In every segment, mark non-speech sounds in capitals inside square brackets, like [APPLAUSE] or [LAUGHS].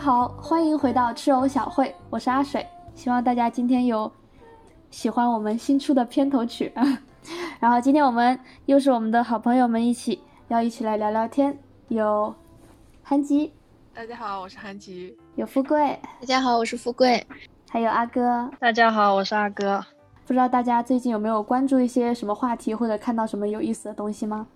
大家好，欢迎回到吃藕小会，我是阿水，希望大家今天有喜欢我们新出的片头曲啊。[LAUGHS] 然后今天我们又是我们的好朋友们一起要一起来聊聊天，有韩吉，大家好，我是韩吉，有富贵，大家好，我是富贵，还有阿哥，大家好，我是阿哥。不知道大家最近有没有关注一些什么话题，或者看到什么有意思的东西吗？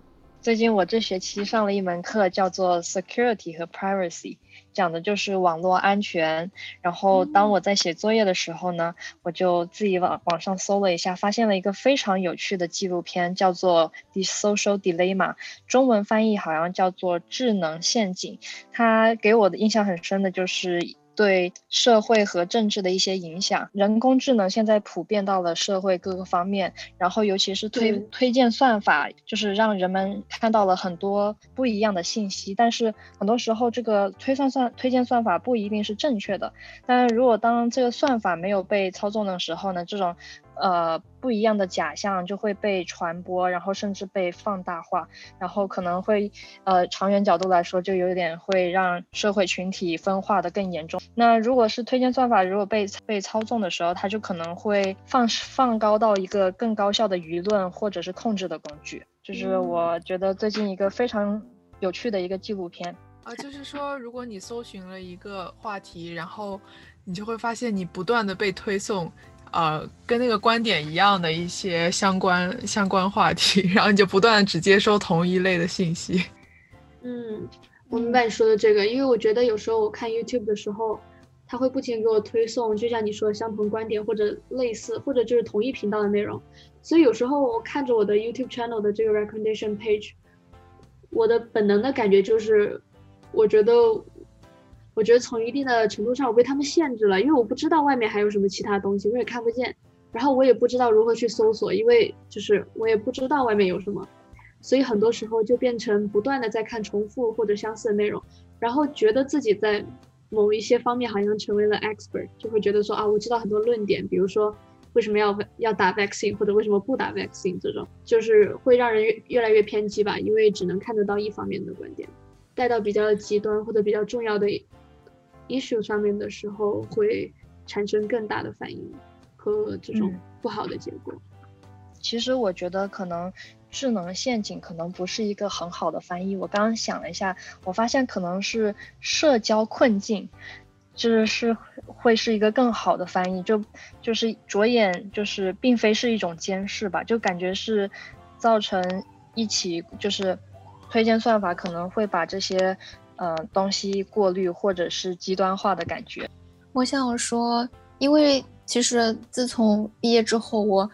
最近我这学期上了一门课，叫做 Security 和 Privacy，讲的就是网络安全。然后当我在写作业的时候呢，我就自己网网上搜了一下，发现了一个非常有趣的纪录片，叫做 The Social Dilemma，中文翻译好像叫做智能陷阱。它给我的印象很深的就是。对社会和政治的一些影响，人工智能现在普遍到了社会各个方面，然后尤其是推推荐算法，就是让人们看到了很多不一样的信息。但是很多时候，这个推算算推荐算法不一定是正确的。但是如果当这个算法没有被操纵的时候呢，这种。呃，不一样的假象就会被传播，然后甚至被放大化，然后可能会，呃，长远角度来说，就有点会让社会群体分化的更严重。那如果是推荐算法如果被被操纵的时候，它就可能会放放高到一个更高效的舆论或者是控制的工具。就是我觉得最近一个非常有趣的一个纪录片啊，就是说，如果你搜寻了一个话题，然后你就会发现你不断的被推送。呃，跟那个观点一样的一些相关相关话题，[LAUGHS] 然后你就不断只接收同一类的信息。嗯，我明白你说的这个，因为我觉得有时候我看 YouTube 的时候，它会不停给我推送，就像你说相同观点或者类似，或者就是同一频道的内容。所以有时候我看着我的 YouTube channel 的这个 recommendation page，我的本能的感觉就是，我觉得。我觉得从一定的程度上，我被他们限制了，因为我不知道外面还有什么其他东西，我也看不见，然后我也不知道如何去搜索，因为就是我也不知道外面有什么，所以很多时候就变成不断的在看重复或者相似的内容，然后觉得自己在某一些方面好像成为了 expert，就会觉得说啊，我知道很多论点，比如说为什么要要打 vaccine 或者为什么不打 vaccine 这种，就是会让人越越来越偏激吧，因为只能看得到一方面的观点，带到比较极端或者比较重要的。Issue 上面的时候会产生更大的反应和这种不好的结果。其实我觉得可能智能陷阱可能不是一个很好的翻译。我刚刚想了一下，我发现可能是社交困境，就是是会是一个更好的翻译。就就是着眼就是并非是一种监视吧，就感觉是造成一起就是推荐算法可能会把这些。呃，东西过滤或者是极端化的感觉。我想说，因为其实自从毕业之后，我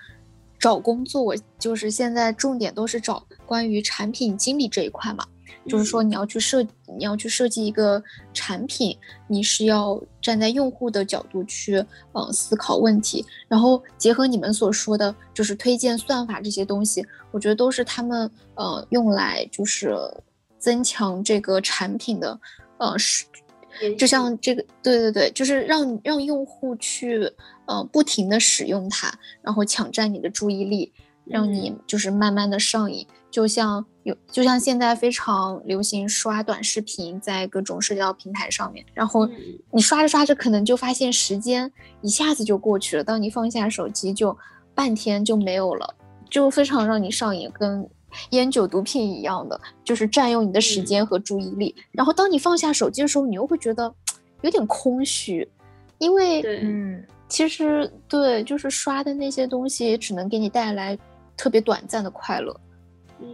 找工作，我就是现在重点都是找关于产品经理这一块嘛。就是说，你要去设，你要去设计一个产品，你是要站在用户的角度去，嗯，思考问题。然后结合你们所说的，就是推荐算法这些东西，我觉得都是他们，呃，用来就是。增强这个产品的，呃，是，就像这个，对对对，就是让让用户去，呃，不停的使用它，然后抢占你的注意力，让你就是慢慢的上瘾。就像有，就像现在非常流行刷短视频，在各种社交平台上面，然后你刷着刷着，可能就发现时间一下子就过去了，当你放下手机，就半天就没有了，就非常让你上瘾，跟。烟酒毒品一样的，就是占用你的时间和注意力。然后当你放下手机的时候，你又会觉得有点空虚，因为嗯，其实对，就是刷的那些东西只能给你带来特别短暂的快乐。嗯，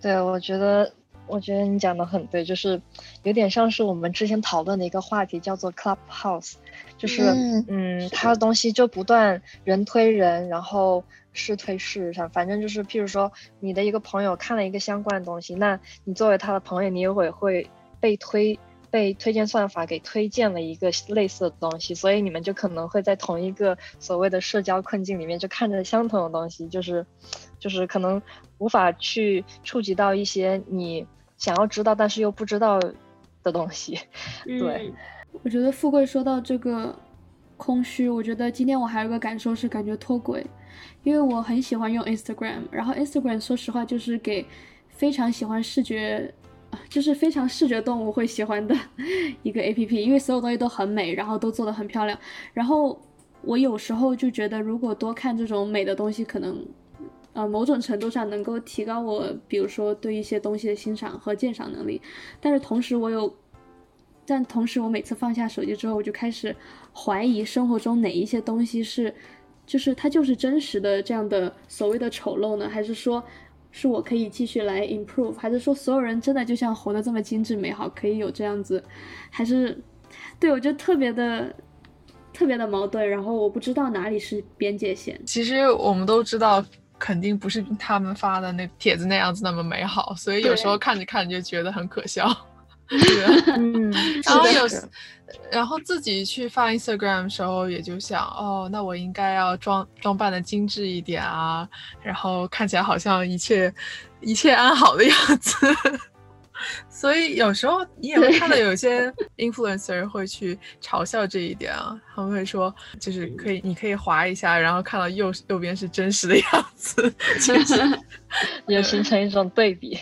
对，我觉得，我觉得你讲的很对，就是有点像是我们之前讨论的一个话题，叫做 Clubhouse，就是嗯，它的东西就不断人推人，然后。是推事实上，反正就是，譬如说你的一个朋友看了一个相关的东西，那你作为他的朋友，你也会会被推被推荐算法给推荐了一个类似的东西，所以你们就可能会在同一个所谓的社交困境里面，就看着相同的东西，就是就是可能无法去触及到一些你想要知道但是又不知道的东西。[LAUGHS] 对，我觉得富贵说到这个空虚，我觉得今天我还有个感受是感觉脱轨。因为我很喜欢用 Instagram，然后 Instagram 说实话就是给非常喜欢视觉就是非常视觉动物会喜欢的 [LAUGHS] 一个 A P P，因为所有东西都很美，然后都做的很漂亮。然后我有时候就觉得，如果多看这种美的东西，可能呃某种程度上能够提高我，比如说对一些东西的欣赏和鉴赏能力。但是同时我有，但同时我每次放下手机之后，我就开始怀疑生活中哪一些东西是，就是它就是真实的这样的所谓的丑陋呢？还是说？是我可以继续来 improve，还是说所有人真的就像活得这么精致美好，可以有这样子？还是对我就特别的特别的矛盾，然后我不知道哪里是边界线。其实我们都知道，肯定不是他们发的那帖子那样子那么美好，所以有时候看着看着就觉得很可笑。嗯，[LAUGHS] 然后有，然后自己去发 Instagram 的时候，也就想，哦，那我应该要装装扮的精致一点啊，然后看起来好像一切一切安好的样子。[LAUGHS] 所以有时候你也会看到有些 [LAUGHS] influencer 会去嘲笑这一点啊，他们会说，就是可以，你可以划一下，然后看到右右边是真实的样子，也形成一种对比。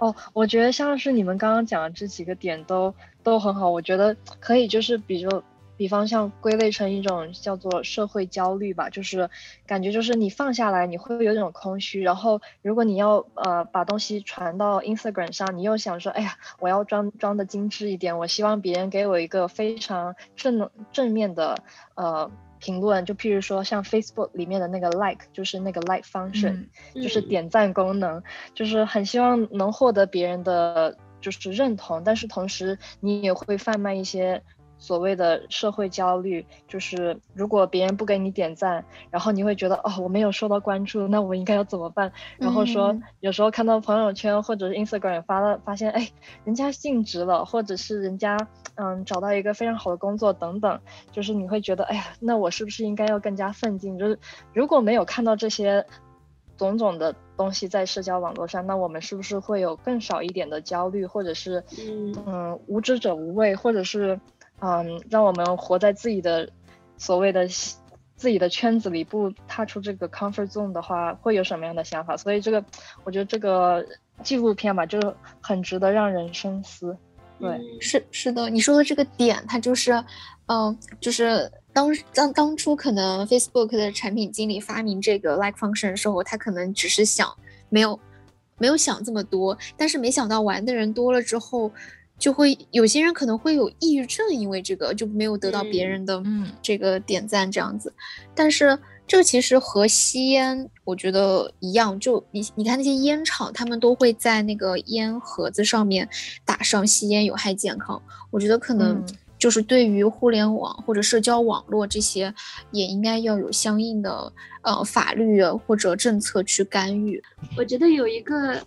哦，我觉得像是你们刚刚讲的这几个点都都很好，我觉得可以就是比如比方像归类成一种叫做社会焦虑吧，就是感觉就是你放下来你会有一种空虚，然后如果你要呃把东西传到 Instagram 上，你又想说，哎呀，我要装装的精致一点，我希望别人给我一个非常正正面的呃。评论就譬如说像 Facebook 里面的那个 like，就是那个 like function，就是点赞功能，就是很希望能获得别人的就是认同，但是同时你也会贩卖一些。所谓的社会焦虑，就是如果别人不给你点赞，然后你会觉得哦，我没有受到关注，那我应该要怎么办？然后说有时候看到朋友圈或者是 Instagram 发了，发现哎，人家晋职了，或者是人家嗯找到一个非常好的工作等等，就是你会觉得哎呀，那我是不是应该要更加奋进？就是如果没有看到这些种种的东西在社交网络上，那我们是不是会有更少一点的焦虑，或者是嗯无知者无畏，或者是？嗯，让我们活在自己的所谓的自己的圈子里，不踏出这个 comfort zone 的话，会有什么样的想法？所以这个，我觉得这个纪录片吧，就很值得让人深思。对，是是的，你说的这个点，它就是，嗯，就是当当当初可能 Facebook 的产品经理发明这个 like function 的时候，他可能只是想没有没有想这么多，但是没想到玩的人多了之后。就会有些人可能会有抑郁症，因为这个就没有得到别人的这个点赞这样子。但是这其实和吸烟我觉得一样，就你你看那些烟厂，他们都会在那个烟盒子上面打上吸烟有害健康。我觉得可能就是对于互联网或者社交网络这些，也应该要有相应的呃法律或者政策去干预。我觉得有一个。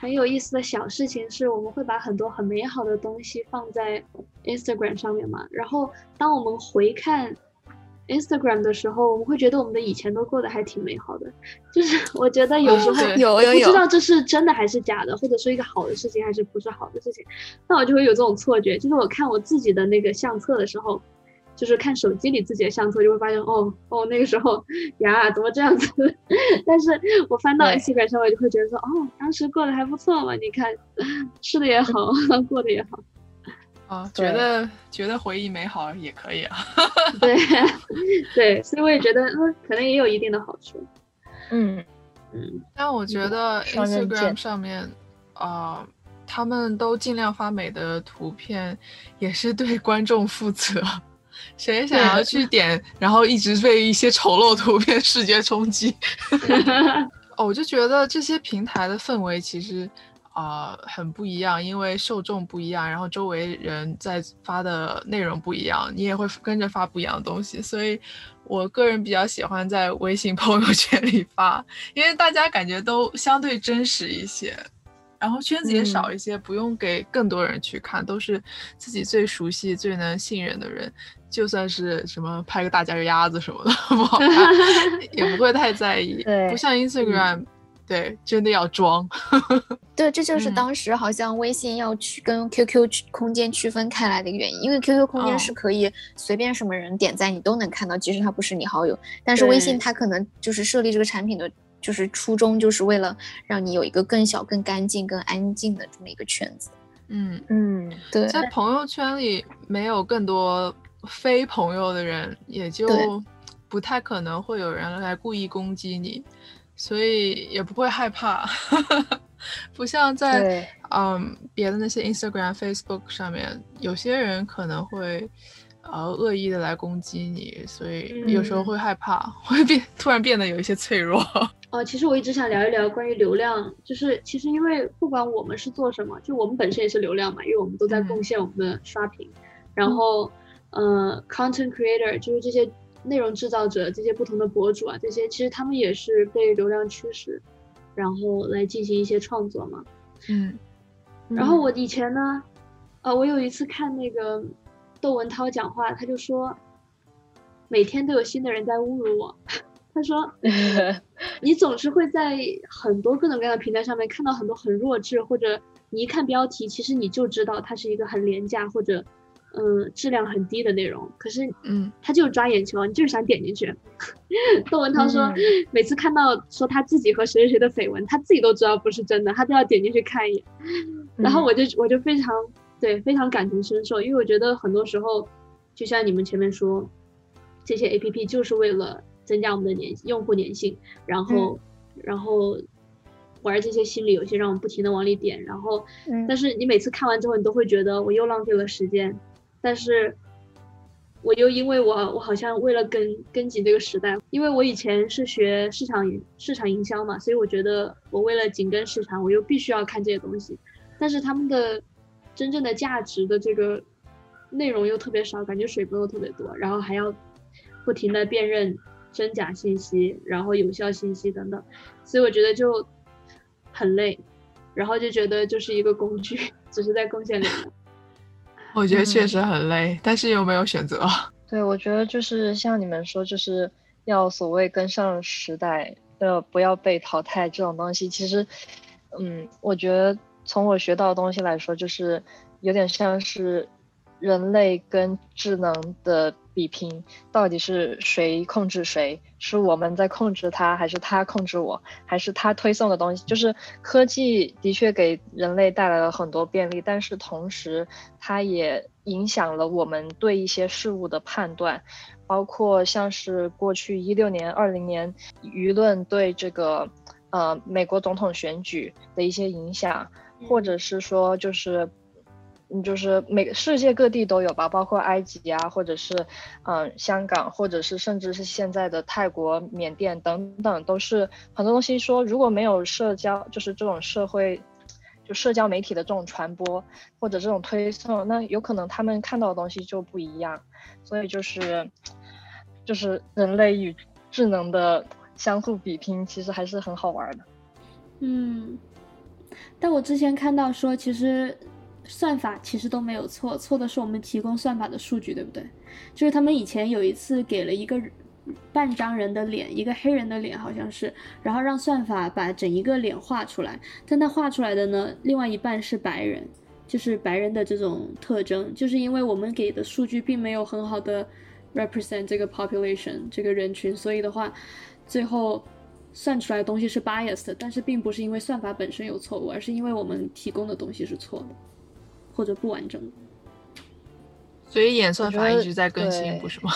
很有意思的小事情是，我们会把很多很美好的东西放在 Instagram 上面嘛。然后，当我们回看 Instagram 的时候，我们会觉得我们的以前都过得还挺美好的。就是 [LAUGHS] 我觉得有时候有有有，不知道这是真的还是假的，或者说一个好的事情还是不是好的事情。那我就会有这种错觉，就是我看我自己的那个相册的时候。就是看手机里自己的相册，就会发现哦哦，那个时候呀，怎么这样子？[LAUGHS] 但是我翻到 Instagram 上，我就会觉得说，哦，当时过得还不错嘛，你看，[LAUGHS] 吃的也好，[LAUGHS] 过得也好。啊，觉得觉得回忆美好也可以啊。对对，所以我也觉得，嗯，可能也有一定的好处。嗯嗯。但我觉得 Instagram 上面，啊，他们都尽量发美的图片，也是对观众负责。谁想要去点，然后一直被一些丑陋图片视觉冲击？[LAUGHS] 哦，我就觉得这些平台的氛围其实啊很不一样，因为受众不一样，然后周围人在发的内容不一样，你也会跟着发不一样的东西。所以我个人比较喜欢在微信朋友圈里发，因为大家感觉都相对真实一些。然后圈子也少一些，不用给更多人去看，都是自己最熟悉、最能信任的人。就算是什么拍个大脚丫子什么的 [LAUGHS] 不好看，也不会太在意。[LAUGHS] 对，不像 Instagram，对，真的要装。[LAUGHS] 对，这就是当时好像微信要去跟 QQ 空间区分开来的原因，因为 QQ 空间是可以随便什么人点赞你都能看到，即使他不是你好友。但是微信它可能就是设立这个产品的。就是初衷就是为了让你有一个更小、更干净、更安静的这么一个圈子。嗯，嗯，对，在朋友圈里没有更多非朋友的人，也就不太可能会有人来故意攻击你，所以也不会害怕。[LAUGHS] 不像在对嗯别的那些 Instagram、Facebook 上面，有些人可能会呃恶意的来攻击你，所以有时候嗯。会害怕，[LAUGHS] 会变突然变得有一些脆弱。[LAUGHS] 哦，其实我一直想聊一聊关于流量，就是其实因为不管我们是做什么，就我们本身也是流量嘛，因为我们都在嗯。贡献我们的刷屏，然后呃，content creator 就是这些内容制造者，这些不同的博主啊，这些其实他们也是被流量驱使，然后来进行一些创作嘛。嗯。然后我以前呢，呃，我有一次看那个窦文涛讲话，他就说，每天都有新的人在侮辱我。[LAUGHS] 他说，[LAUGHS] 你总是会在很多各种各样的平台上面看到很多很弱智，或者你一看标题，其实你就知道它是一个很廉价或者嗯质量很低的内容，可是嗯他就是抓眼球，你就是想点进去。[LAUGHS] 窦文涛说，嗯每次看到说他自己和谁谁谁的绯闻，他自己都知道不是真的，他都要点进去看一眼。然后我就我就非常对非常感同身受，因为我觉得很多时候，就像你们前面说，这些 A P P 就是为了增加我们的粘用户粘性，然后、然后玩这些心理游戏，让我们不停的往里点，然后嗯。但是你每次看完之后，你都会觉得我又浪费了时间，但是我又因为我我好像为了跟跟紧这个时代，因为我以前是学市场营市场营销嘛，所以我觉得我为了紧跟市场，我又必须要看这些东西，但是他们的真正的价值的这个内容又特别少，感觉水分又特别多，然后还要不停的辨认真假信息，然后有效信息等等，所以我觉得就很累，然后就觉得就是一个工具，只是在贡献流量。[LAUGHS] 我觉得确嗯实很累，但是又没有选择。[LAUGHS] 对，我觉得就是像你们说，就是要所谓跟上时代，呃，不要被淘汰这种东西。其实，嗯，我觉得从我学到的东西来说，就是有点像是人类跟智能的比拼，到底是谁控制谁？是我们在控制它，还是它控制我？还是它推送的东西？就是科技的确给人类带来了很多便利，但是同时它也影响了我们对一些事物的判断，包括像是过去一六年、二零年舆论对这个呃美国总统选举的一些影响，或者是说就是。嗯，就是每个世界各地都有吧，包括埃及啊，或者是嗯香港，或者是甚至是现在的泰国、缅甸等等，都是很多东西说如果没有社交，就是这种社会，就社交媒体的这种传播或者这种推送，那有可能他们看到的东西就不一样，所以就是就是人类与智能的相互比拼，其实还是很好玩的。嗯，但我之前看到说，其实算法其实都没有错，错的是我们提供算法的数据，对不对？就是他们以前有一次给了一个半张人的脸，一个黑人的脸好像是，然后让算法把整一个脸画出来，但他画出来的呢，另外一半是白人，就是白人的这种特征，就是因为我们给的数据并没有很好的 represent 这个 population 这个人群，所以的话，最后。算出来的东西是 biased 的，但是并不是因为算法本身有错误，而是因为我们提供的东西是错的，或者不完整的。所以演算法一直在更新，不是吗？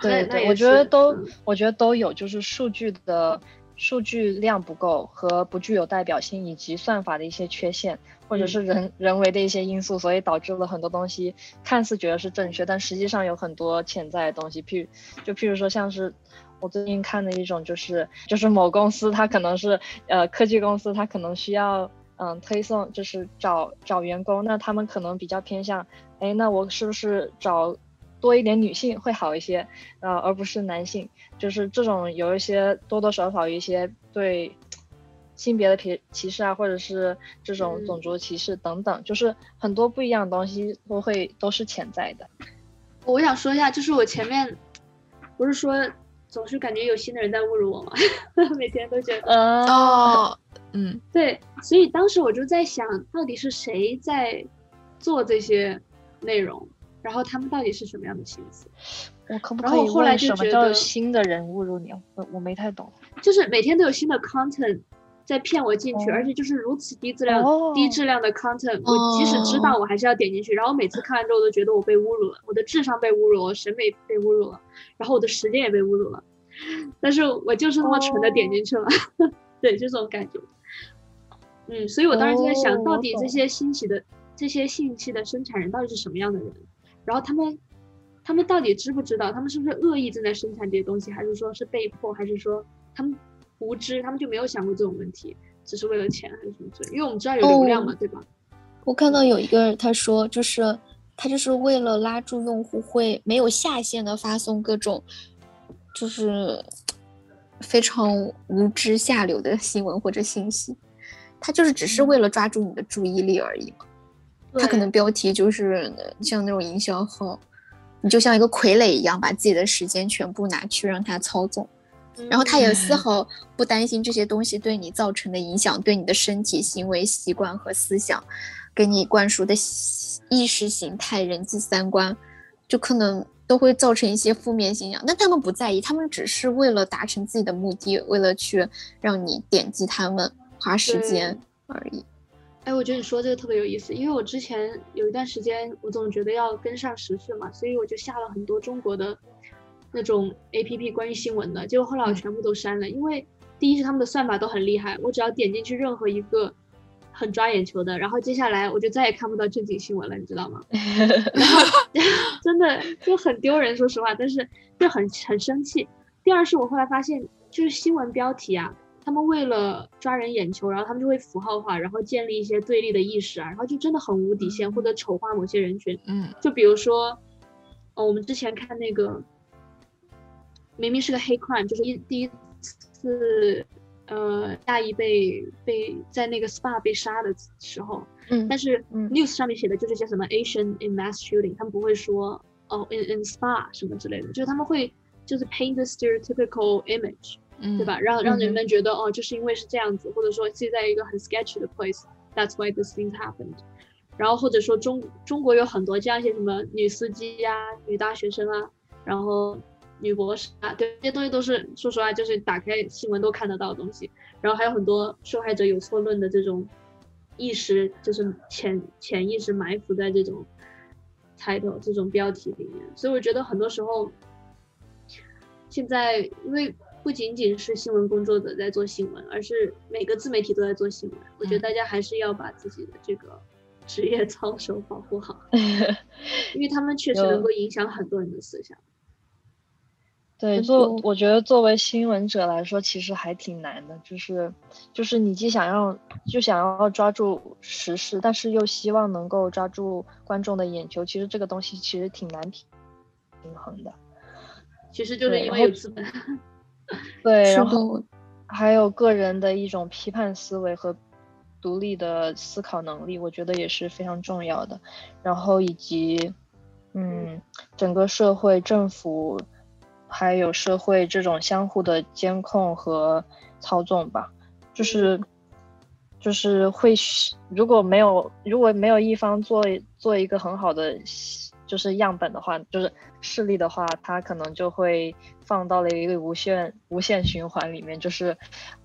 [LAUGHS] 对我觉得都嗯，我觉得都有，就是数据的数据量不够和不具有代表性，以及算法的一些缺陷，或者嗯是人人为的一些因素，所以导致了很多东西看似觉得是正确，但实际上有很多潜在的东西，譬如就譬如说像是。我最近看的一种就是就是某公司它可能是呃科技公司它可能需要嗯推送就是找找员工，那他们可能比较偏向，哎那我是不是找多一点女性会好一些，呃而不是男性，就是这种有一些多多少少有一些对性别的歧歧视啊，或者是这种嗯。种族歧视等等，就是很多不一样的东西都会都是潜在的。我想说一下，就是我前面不是说总是感觉有新的人在侮辱我嘛？[LAUGHS] 每天都觉得呃，哦，嗯，对，所以当时我就在想，到底是谁在做这些内容，然后他们到底是什么样的心思？我可不然后可以后来就问什么叫觉得新的人侮辱你？我我没太懂。就是每天都有新的 content 在骗我进去，哦而且就是如此低质量、哦低质量的 content，我即使知道，我还是要点进去。然后每次看完之后，我都觉得我被侮辱了，我的智商被侮辱了，我审美被侮辱了，然后我的时间也被侮辱了。但是我就是那么蠢的点进去了，[LAUGHS] 对，就这种感觉。嗯，所以我当时就在想，哦到底这些信息的这些信息的生产人到底是什么样的人？然后他们他们到底知不知道？他们是不是恶意正在生产这些东西，还是说是被迫，还是说他们无知，他们就没有想过这种问题，只是为了钱还是什么之类？因为我们知道有流量嘛，哦对吧？我看到有一个他说，就是他就是为了拉住用户，会没有下限的发送各种就是非常无知下流的新闻或者信息，他就是只是为了抓住你的注意力而已嘛。他可能标题就是像那种营销号，你就像一个傀儡一样，把自己的时间全部拿去让他操纵。然后他也丝毫不担心这些东西对你造成的影响，对你的身体、行为习惯和思想，给你灌输的意识形态、人际三观，就可能都会造成一些负面影响。但他们不在意，他们只是为了达成自己的目的，为了去让你点击他们，花时间而已。哎，我觉得你说这个特别有意思，因为我之前有一段时间，我总觉得要跟上时事嘛，所以我就下了很多中国的那种 A P P 关于新闻的，结果后来我全部都删了，因为第一是他们的算法都很厉害，我只要点进去任何一个很抓眼球的，然后接下来我就再也看不到正经新闻了，你知道吗？然后 [LAUGHS] [LAUGHS] 真的就很丢人，说实话，但是就很很生气。第二是我后来发现，就是新闻标题啊，他们为了抓人眼球，然后他们就会符号化，然后建立一些对立的意识啊，然后就真的很无底线，或者丑化某些人群。嗯就比如说，哦，我们之前看那个，明明是个黑 crime，就是一第一次，呃，亚裔被被在那个 SPA 被杀的时候，嗯但是嗯 news 上面写的就是些什么 Asian in mass shooting，他们不会说哦 in in SPA 什么之类的，就是他们会就是 paint the stereotypical image。嗯，对吧？？让让人嗯们觉得哦，就是因为是这样子，或者说是在一个很 sketchy 的 place，that's why this thing happened。然后或者说中中国有很多这样一些什么女司机呀、女大学生啊，然后女博士啊，对，这些东西都是说实话，就是打开新闻都看得到的东西。然后还有很多受害者有错论的这种意识，就是潜潜意识埋伏在这种 title 这种标题里面。所以我觉得很多时候。现在因为不仅仅是新闻工作者在做新闻，而是每个自媒体都在做新闻。我觉得嗯大家还是要把自己的这个职业操守保护好，[LAUGHS] 因为他们确实能够影响很多人的思想。对，很作我觉得作为新闻者来说，其实还挺难的，就是就是你既想要就想要抓住时事，但是又希望能够抓住观众的眼球，其实这个东西其实挺难平平衡的。其实就是因为有资本。[LAUGHS] [LAUGHS] 对，然后，还有个人的一种批判思维和独立的思考能力，我觉得也是非常重要的。然后以及，嗯，整个社会、政府还有社会这种相互的监控和操纵吧，就是就是会需，如果没有如果没有一方做做一个很好的就是样本的话，就是事例的话，它可能就会放到了一个无限无限循环里面，就是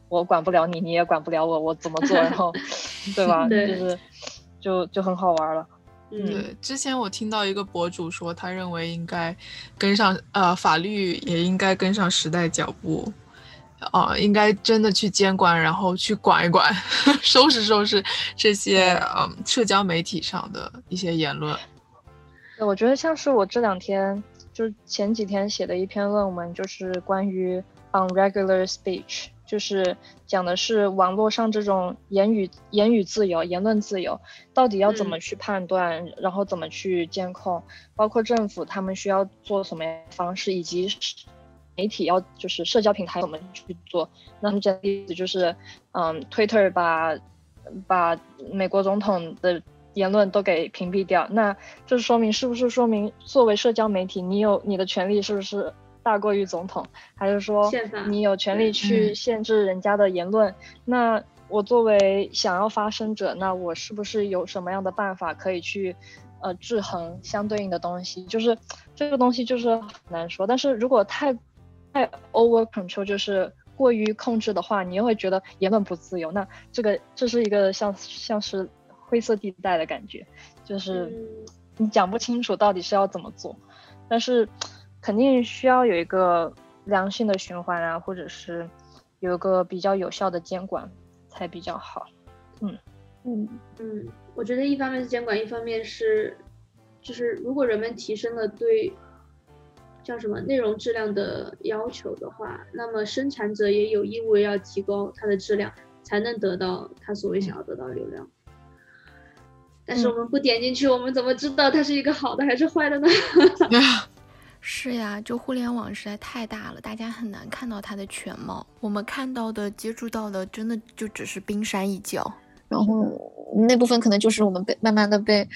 我管不了你，你也管不了我，我怎么做，然后 [LAUGHS] 对吧？对就是就就很好玩了。嗯，对，之前我听到一个博主说，他认为应该跟上，呃，法律也应该跟上时代脚步，啊、应该真的去监管，然后去管一管，[LAUGHS] 收拾收拾这些嗯社交媒体上的一些言论。对，我觉得像是我这两天，就是前几天写的一篇论文，就是关于 unregular speech，就是讲的是网络上这种言语言语自由、言论自由到底要怎么嗯去判断，然后怎么去监控，包括政府他们需要做什么方式，以及是媒体要就是社交平台怎么去做。那么这个例子就是，嗯，Twitter 把把美国总统的言论都给屏蔽掉，那这说明是不是说明作为社交媒体，你有你的权利是不是大过于总统，还是说你有权利去嗯限制人家的言论？那我作为想要发声者，那我是不是有什么样的办法可以去呃制衡相对应的东西？就是这个东西就是很难说，但是如果太太 over control，就是过于控制的话，你又会觉得言论不自由。那这个这是一个像像是灰色地带的感觉，就是你讲不清楚到底是要怎么做。但是肯定需要有一个良性的循环啊，或者是有一个比较有效的监管才比较好。嗯嗯嗯，我觉得一方面是监管，一方面是就是如果人们提升了对。叫什么内容质量的要求的话，那么生产者也有义务要提高它的质量，才能得到他所谓想要得到的流量。但是我们不点进去，我们怎么知道它是一个好的还是坏的呢？[LAUGHS] [LAUGHS] 是呀，就互联网实在太大了，大家很难看到它的全貌。我们看到的、接触到的，真的就只是冰山一角。然后那部分可能就是我们被慢慢的被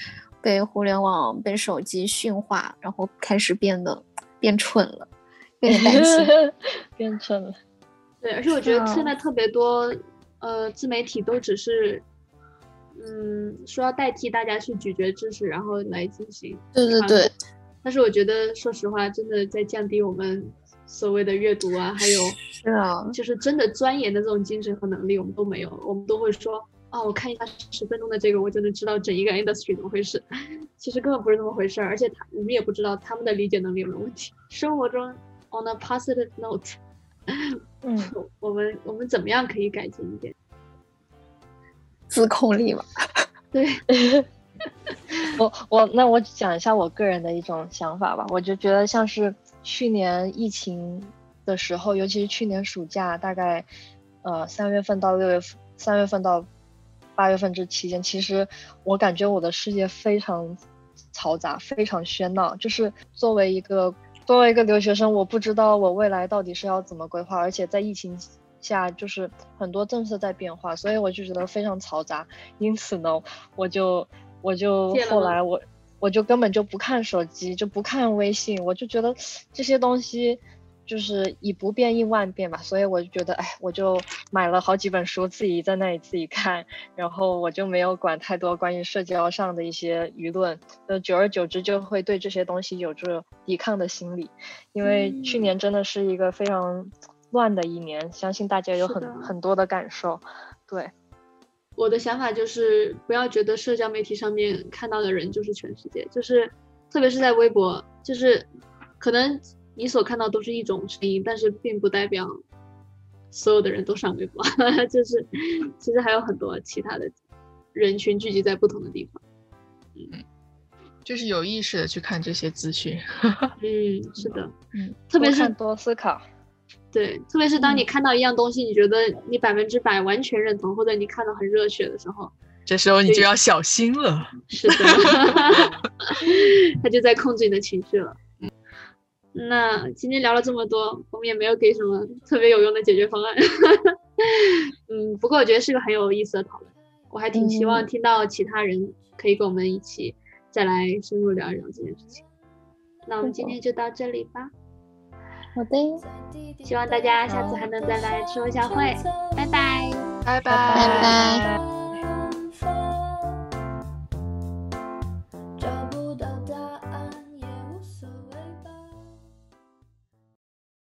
被互联网、被手机驯化，然后开始变得。变蠢了，有点担心。[LAUGHS] 变蠢了，对，而且我觉得现在特别多，呃，自媒体都只是，嗯，说要代替大家去咀嚼知识，然后来进行。对对对。但是我觉得，说实话，真的在降低我们所谓的阅读啊，还有是啊，就是真的钻研的这种精神和能力，我们都没有。我们都会说。哦，我看一下十分钟的这个，我就能知道整一个 industry 怎么回事。[LAUGHS] 其实根本不是那么回事，而且他我们也不知道他们的理解能力有没有问题。生活中，on a positive note，嗯，[LAUGHS] 我们我们怎么样可以改进一点？自控力嘛。对。[LAUGHS] 我我那我讲一下我个人的一种想法吧。我就觉得像是去年疫情的时候，尤其是去年暑假，大概呃三月份到六月份，三月份到。八月份这期间，其实我感觉我的世界非常嘈杂，非常喧闹。就是作为一个作为一个留学生，我不知道我未来到底是要怎么规划，而且在疫情下，就是很多政策在变化，所以我就觉得非常嘈杂。因此呢，我就我就后来我我就根本就不看手机，就不看微信，我就觉得这些东西。就是以不变应万变吧，所以我就觉得，哎，我就买了好几本书，自己在那里自己看，然后我就没有管太多关于社交上的一些舆论，呃，久而久之就会对这些东西有着抵抗的心理，因为去年真的是一个非常乱的一年，相信大家有很很多的感受。对，我的想法就是不要觉得社交媒体上面看到的人就是全世界，就是特别是在微博，就是可能。你所看到都是一种声音，但是并不代表所有的人都上微博，[LAUGHS] 就是其实还有很多其他的人群聚集在不同的地方。嗯，就是有意识的去看这些资讯。[LAUGHS] 嗯，是的，嗯，特别是多思考。对，特别是当你看到一样东西，你觉得你百分之百完全认同，或者你看到很热血的时候，这时候你就要小心了。是的，[LAUGHS] [LAUGHS] 他就在控制你的情绪了。那今天聊了这么多，我们也没有给什么特别有用的解决方案。[LAUGHS] 嗯，不过我觉得是个很有意思的讨论，我还挺希望听到其他人可以跟我们一起再来深入聊一聊这件事情。那我们今天就到这里吧。好的，希望大家下次还能再来吃我小会，拜拜，拜拜，拜拜。